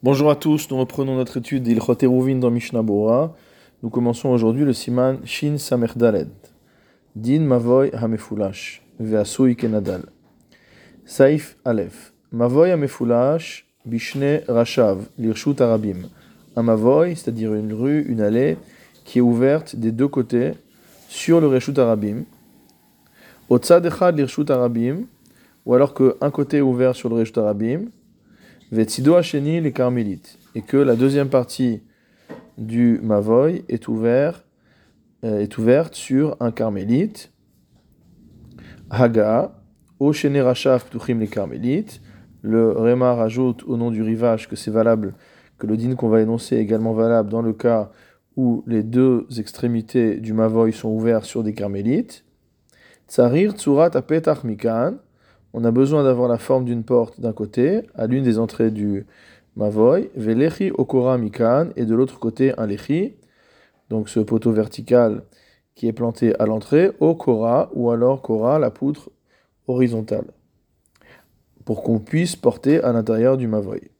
Bonjour à tous, nous reprenons notre étude d'Ilchot Eruvin dans Mishnah Bora. Nous commençons aujourd'hui le siman Shin Samer Daled. Din Mavoy Hamefulash, Ve'asui Kenadal. Saif Aleph. Mavoy Hamefulash, Bishne Rashav, Lirshut Arabim. Un Mavoy, c'est-à-dire une rue, une allée, qui est ouverte des deux côtés sur le Reshut Arabim. Otsad Echad Lirshut Arabim, ou alors qu'un côté est ouvert sur le Reshut Arabim. Vetsido Hacheni les Carmélites. Et que la deuxième partie du Mavoy est, ouvert, euh, est ouverte sur un Carmélite. Haga, au Rachaf Ptuchim les Carmélites. Le Réma rajoute au nom du rivage que c'est valable, que le din qu'on va énoncer est également valable dans le cas où les deux extrémités du Mavoy sont ouvertes sur des Carmélites. Tsarir Tsurat Apetach Mikan on a besoin d'avoir la forme d'une porte d'un côté, à l'une des entrées du Mavoy, Velechi Okora Mikan, et de l'autre côté un Lechi, donc ce poteau vertical qui est planté à l'entrée, Okora, ou alors Kora, la poutre horizontale, pour qu'on puisse porter à l'intérieur du Mavoy.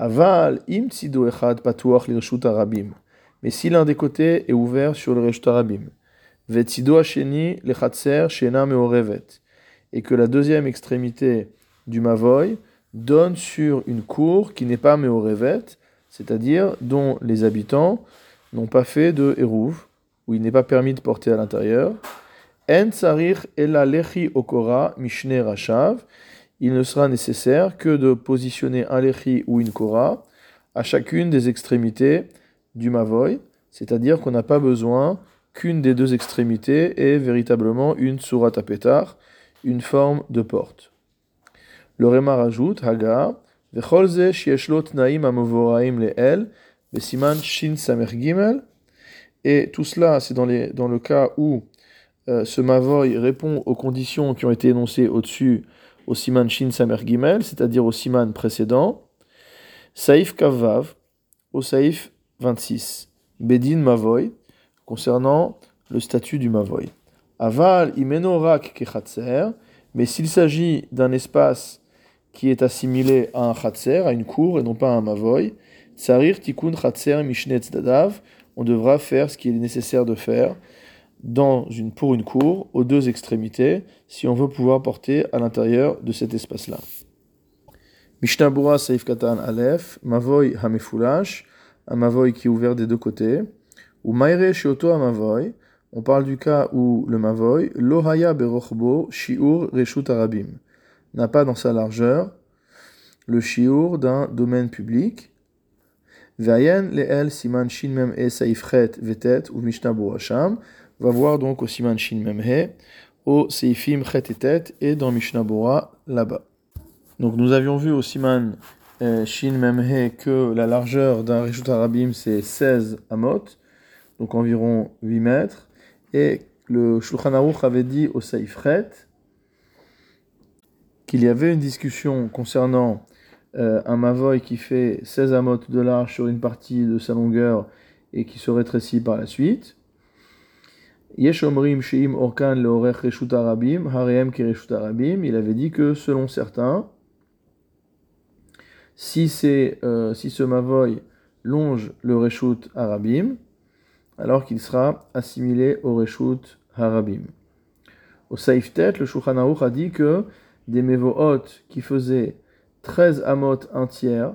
Aval im tzido echad patuach lirshut arabim. Mais si l'un des côtés est ouvert sur le reshut arabim, vetzido hasheni lechatser shena meorevet et que la deuxième extrémité du Mavoy donne sur une cour qui n'est pas Meorevet, c'est-à-dire dont les habitants n'ont pas fait de Hérouv, où il n'est pas permis de porter à l'intérieur. En tsarir ela lechi okora mishne rashav. Il ne sera nécessaire que de positionner un lechi ou une kora à chacune des extrémités du mavoy, c'est-à-dire qu'on n'a pas besoin qu'une des deux extrémités ait véritablement une surat pétard, une forme de porte. Le Réma rajoute, Haga, Vecholze shieshlot naim amovoraim leel, shin samer gimel. Et tout cela, c'est dans, dans le cas où euh, ce mavoy répond aux conditions qui ont été énoncées au-dessus au siman shin samer gimel, c'est-à-dire au siman précédent. Saif kavav, au saif 26. Bedin mavoy, concernant le statut du mavoy. Aval imenorak kechatser, mais s'il s'agit d'un espace qui est assimilé à un chatser, à une cour, et non pas à un mavoy, tsarir tikun chatser mishnetz dadav, on devra faire ce qu'il est nécessaire de faire dans une, pour une cour, aux deux extrémités, si on veut pouvoir porter à l'intérieur de cet espace-là. Mishnah Bura Saif Katan Aleph, Mavoy Hamefulash, un Mavoy qui est ouvert des deux côtés, ou Maire Shioto Mavoy, on parle du cas où le Mavoy, Lohaya Berochbo, Shiur Reshut Arabim, n'a pas dans sa largeur le Shiur d'un domaine public. Vayen Leel Siman Shin E Saifret Vetet ou Mishnah Hasham va voir donc au Siman Shin Mem He, au Seifim Chet et et dans Mishnah Bora là-bas. Donc nous avions vu au Siman euh, Shin Mem He que la largeur d'un Reshut Arabim c'est 16 amot, donc environ 8 mètres. Et le Shulchan Aruch avait dit au Saïfret qu'il y avait une discussion concernant euh, un Mavoy qui fait 16 amotes de large sur une partie de sa longueur et qui se rétrécit par la suite. Yesh Omrim Sheim Orkan Leorech Reshut Arabim, Hareem Kereshut Arabim. Il avait dit que selon certains, si, euh, si ce Mavoy longe le Reshut Arabim, alors qu'il sera assimilé au Reshut Harabim. Au Saif Tet, le Shulchan a dit que des Mevohot qui faisaient 13 amot un tiers,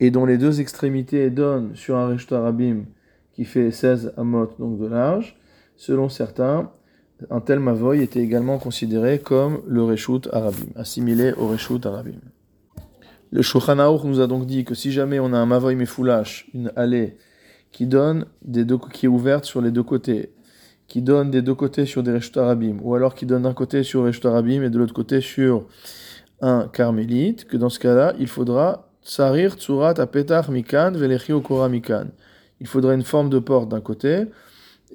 et dont les deux extrémités donnent sur un Reshut Harabim qui fait 16 amot donc de large, selon certains, un tel Mavoy était également considéré comme le Reshut Harabim, assimilé au Reshut Harabim. Le Shulchan nous a donc dit que si jamais on a un Mavoy Mefoulash, une allée, qui donne des deux, qui est ouverte sur les deux côtés, qui donne des deux côtés sur des Reshut Arabim, ou alors qui donne d'un côté sur Reshut Arabim et de l'autre côté sur un carmélite, que dans ce cas-là, il faudra Tsarir Tsurat Apetar Mikan Velechi Okora Mikan. Il faudra une forme de porte d'un côté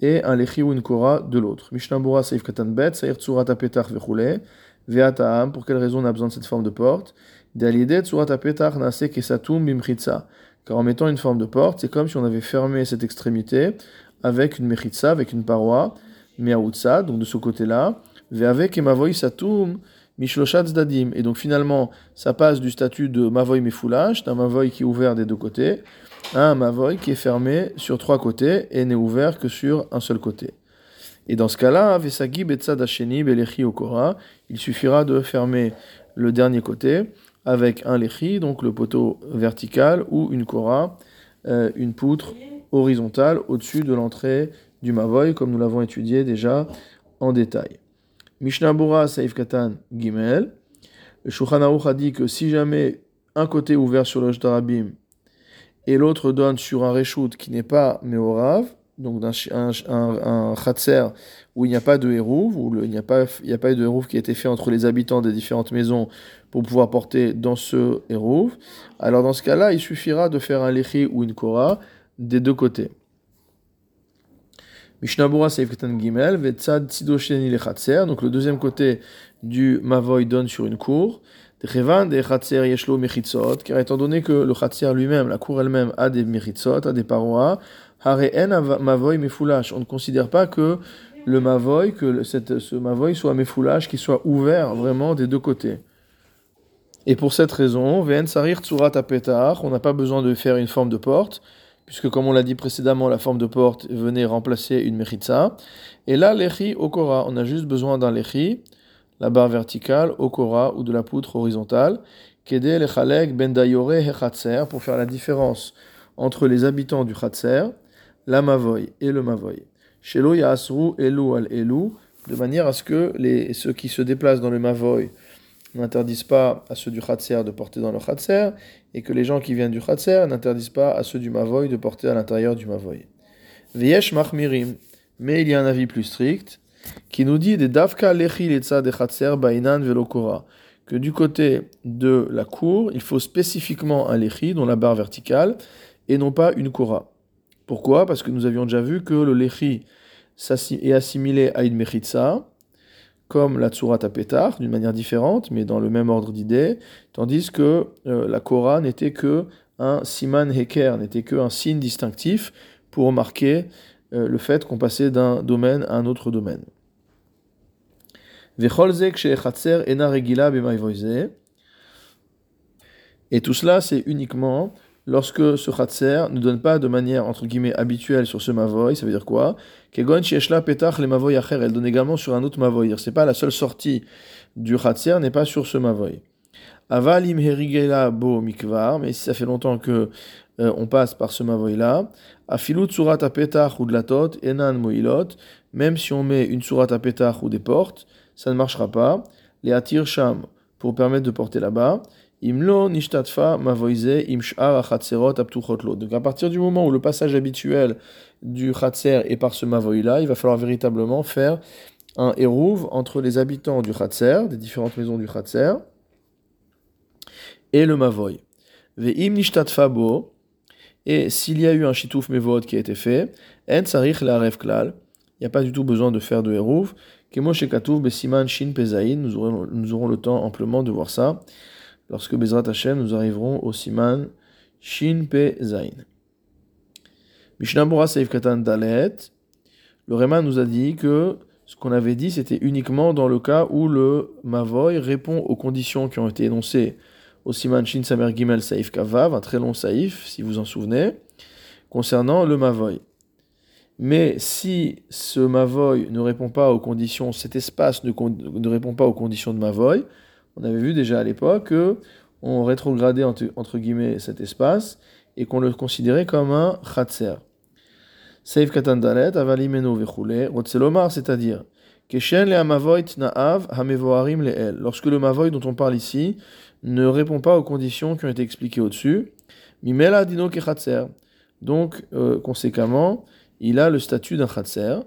et un Lechi ou une Kora de l'autre. Mishnah Saif Katan Bet, Tsarir Tsurat Apetar Vechule, Veataam, pour quelle raison on a besoin de cette forme de porte? Car en mettant une forme de porte, c'est comme si on avait fermé cette extrémité avec une mechitsa, avec une paroi, miaoutsa, donc de ce côté-là, avec emavoy satum, Mishloshat Zdadim. Et donc finalement, ça passe du statut de Mavoy Mefoulash, d'un Mavoy qui est ouvert des deux côtés, à un Mavoy qui est fermé sur trois côtés et n'est ouvert que sur un seul côté. Et dans ce cas-là, Vesagi Betzad Hasheni Belechi Okora, il suffira de fermer le dernier côté avec un lechi, donc le poteau vertical, ou une kora, euh, une poutre horizontale au-dessus de l'entrée du mavoy, comme nous l'avons étudié déjà en détail. Mishnah Bura Saif Katan Gimel. Shulchan a dit que si jamais un côté ouvert sur le Jdarabim et l'autre donne sur un reshoot qui n'est pas Meorav, donc un, un, où il n'y a pas de hérouv, où il n'y a, pas, il a pas eu de hérouv qui a été fait entre les habitants des différentes maisons pour pouvoir porter dans ce hérouv, alors dans ce cas-là, il suffira de faire un lechi ou une kora des deux côtés. Mishnabura Seifketan Gimel, le Khatser. Donc le deuxième côté du Mavoy donne sur une cour. Car étant donné que le Khatser lui-même, la cour elle-même, a des Mechitzot, a des parois. On ne considère pas que le Mavoy, que ce Mavoy soit Mefoulash, qui soit ouvert vraiment des deux côtés. Et pour cette raison, Ven Sarir Tsurat Apetar, on n'a pas besoin de faire une forme de porte puisque comme on l'a dit précédemment, la forme de porte venait remplacer une mechitza. Et là, l'echi okora, on a juste besoin d'un lechi, la barre verticale, okora, ou de la poutre horizontale, kede lechalek ben dayore hechatser, pour faire la différence entre les habitants du chatser, la mavoy et le mavoy. Shelo yasru elu al elu, de manière à ce que les, ceux qui se déplacent dans le mavoy n'interdisent pas à ceux du Khatser de porter dans le Khatser, et que les gens qui viennent du Khatser n'interdisent pas à ceux du Mavoy de porter à l'intérieur du Mavoy. Viesh Machmirim, mais il y a un avis plus strict, qui nous dit des Davka Lechi de Bainan Velokora, que du côté de la cour, il faut spécifiquement un Lechi, dont la barre verticale, et non pas une Kora. Pourquoi? Parce que nous avions déjà vu que le Lechi est assimilé à une Mechitza, comme la Tsurat Pétar, d'une manière différente, mais dans le même ordre d'idées, tandis que euh, la Korah n'était que un siman heker, n'était que un signe distinctif pour marquer le fait qu'on passait d'un domaine à un autre domaine. Et tout cela, c'est uniquement lorsque ce khatser ne donne pas de manière entre guillemets habituelle sur ce mavoy, ça veut dire quoi? Elle donne également sur un autre mavoy. C'est pas la seule sortie du khatser n'est pas sur ce mavoy. Avalim herigela bo mikvar, mais ça fait longtemps que euh, on passe par ce mavoy là, afilut surat petach ou de la tot, enan moilot, même si on met une surat petach ou des portes, ça ne marchera pas. Les atir sham pour permettre de porter là-bas. Imlo nishtatfa mavoise imshar achatserot. Donc à partir du moment où le passage habituel du khatser est par ce mavoï-là, il va falloir véritablement faire un hérouv entre les habitants du khatser, des différentes maisons du khatser, et le mavoï. Ve'im nishtatfa bo, et s'il y a eu un shitouf mevod qui a été fait, en la klal, il n'y a pas du tout besoin de faire de hérouv. Kemo shekatouf besiman shin pezaïn, nous aurons, le temps amplement de voir ça lorsque Bezrat Hashem nous arriverons au Siman Shin Pe Zain. Mishnah Seif Katan le Réma nous a dit que ce qu'on avait dit, c'était uniquement dans le cas où le Mavoy répond aux conditions qui ont été énoncées au Siman Shin Samer Gimel Saif Kavav, un très long Saif, si vous en souvenez, concernant le Mavoy. Mais si ce Mavoy ne répond pas aux conditions, cet espace ne, répond pas aux conditions de Mavoy, on avait vu déjà à l'époque qu'on rétrogradait entre, guillemets cet espace et qu'on le considérait comme un khatser. Seif katandalet, avalimeno vechule, rotselomar, c'est-à-dire Keshen le amavoit na'av hamevoarim le'el. Lorsque le mavoit dont on parle ici ne répond pas aux conditions qui ont été expliquées au-dessus, mimela dino kechatser. Donc, euh, conséquemment, il a le statut d'un khatser.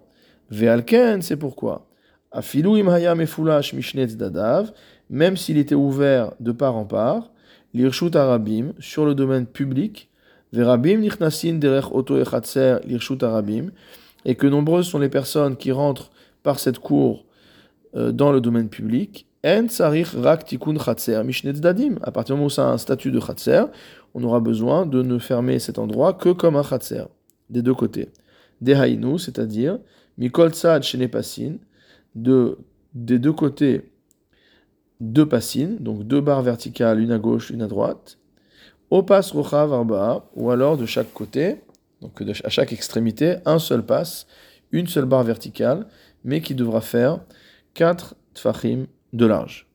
Ve'alken, c'est pourquoi? Afilu im hayam efulash mishnetz dadav même s'il était ouvert de part en part, l'irshut arabim, sur le domaine public, verabim nichnasin derech oto echatser l'irshut arabim, et que nombreuses sont les personnes qui rentrent par cette cour euh, dans le domaine public, en rak tikun chatser. À partir du moment où ça a un statut de chatser, on aura besoin de ne fermer cet endroit que comme un chatser, des deux côtés. Dehainu, c'est-à-dire, mikol tzad shenepasin, de, des deux côtés deux passines, donc deux barres verticales, une à gauche, une à droite. Opas rochav arba, ou alors de chaque côté, donc à chaque extrémité, un seul passe, une seule barre verticale, mais qui devra faire 4 tfachim de large.